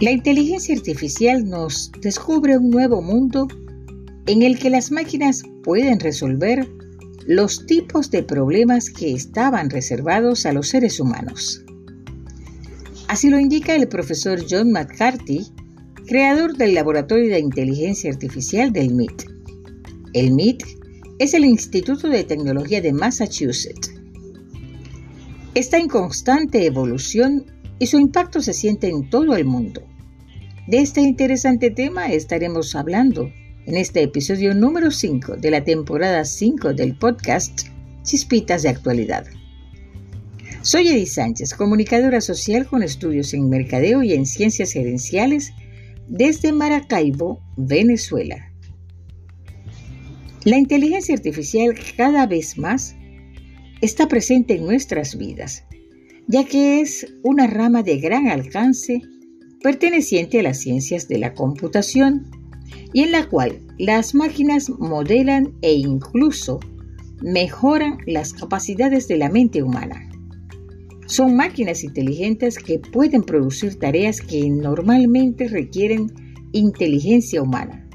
La inteligencia artificial nos descubre un nuevo mundo en el que las máquinas pueden resolver los tipos de problemas que estaban reservados a los seres humanos. Así lo indica el profesor John McCarthy, creador del Laboratorio de Inteligencia Artificial del MIT. El MIT es el Instituto de Tecnología de Massachusetts. Está en constante evolución y su impacto se siente en todo el mundo. De este interesante tema estaremos hablando en este episodio número 5 de la temporada 5 del podcast Chispitas de Actualidad. Soy Edith Sánchez, comunicadora social con estudios en mercadeo y en ciencias gerenciales desde Maracaibo, Venezuela. La inteligencia artificial cada vez más está presente en nuestras vidas, ya que es una rama de gran alcance perteneciente a las ciencias de la computación y en la cual las máquinas modelan e incluso mejoran las capacidades de la mente humana. Son máquinas inteligentes que pueden producir tareas que normalmente requieren inteligencia humana,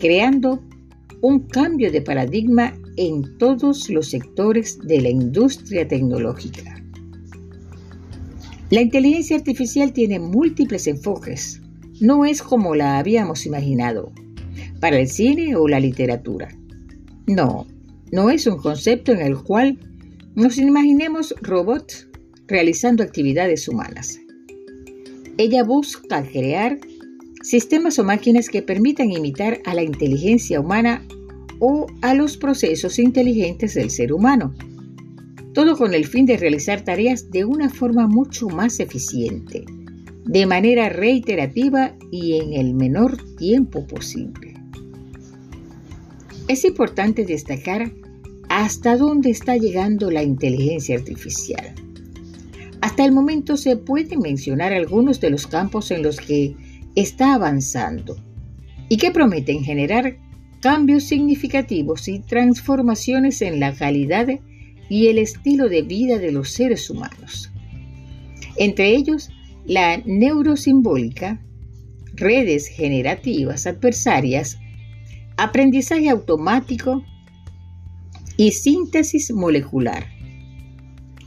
creando un cambio de paradigma en todos los sectores de la industria tecnológica. La inteligencia artificial tiene múltiples enfoques no es como la habíamos imaginado, para el cine o la literatura. No, no es un concepto en el cual nos imaginemos robots realizando actividades humanas. Ella busca crear sistemas o máquinas que permitan imitar a la inteligencia humana o a los procesos inteligentes del ser humano. Todo con el fin de realizar tareas de una forma mucho más eficiente de manera reiterativa y en el menor tiempo posible. Es importante destacar hasta dónde está llegando la inteligencia artificial. Hasta el momento se pueden mencionar algunos de los campos en los que está avanzando y que prometen generar cambios significativos y transformaciones en la calidad y el estilo de vida de los seres humanos. Entre ellos, la neurosimbólica, redes generativas adversarias, aprendizaje automático y síntesis molecular,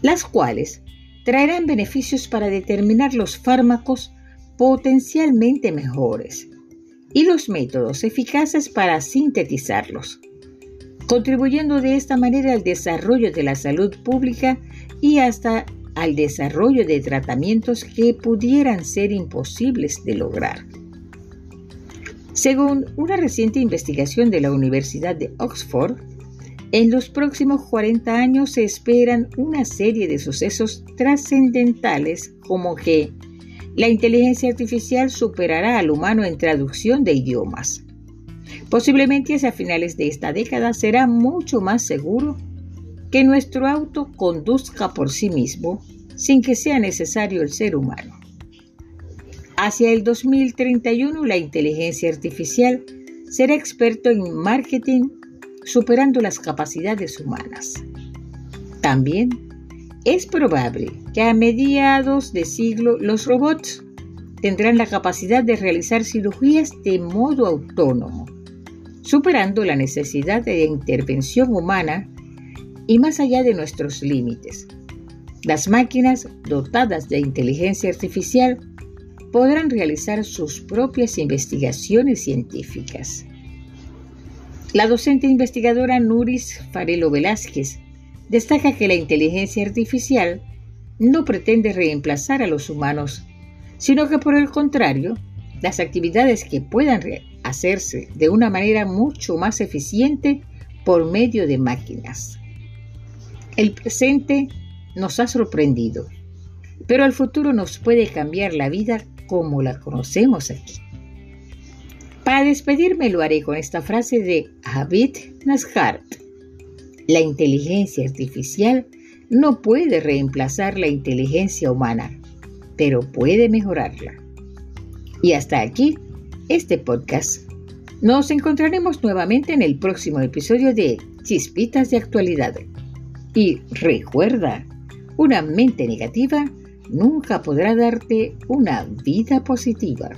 las cuales traerán beneficios para determinar los fármacos potencialmente mejores y los métodos eficaces para sintetizarlos, contribuyendo de esta manera al desarrollo de la salud pública y hasta al desarrollo de tratamientos que pudieran ser imposibles de lograr. Según una reciente investigación de la Universidad de Oxford, en los próximos 40 años se esperan una serie de sucesos trascendentales como que la inteligencia artificial superará al humano en traducción de idiomas. Posiblemente hacia finales de esta década será mucho más seguro que nuestro auto conduzca por sí mismo sin que sea necesario el ser humano. Hacia el 2031 la inteligencia artificial será experto en marketing superando las capacidades humanas. También es probable que a mediados de siglo los robots tendrán la capacidad de realizar cirugías de modo autónomo, superando la necesidad de intervención humana y más allá de nuestros límites. Las máquinas dotadas de inteligencia artificial podrán realizar sus propias investigaciones científicas. La docente investigadora Nuris Farelo Velázquez destaca que la inteligencia artificial no pretende reemplazar a los humanos, sino que por el contrario, las actividades que puedan hacerse de una manera mucho más eficiente por medio de máquinas. El presente nos ha sorprendido, pero el futuro nos puede cambiar la vida como la conocemos aquí. Para despedirme lo haré con esta frase de Abid Nashart. La inteligencia artificial no puede reemplazar la inteligencia humana, pero puede mejorarla. Y hasta aquí este podcast. Nos encontraremos nuevamente en el próximo episodio de Chispitas de Actualidad. Y recuerda, una mente negativa nunca podrá darte una vida positiva.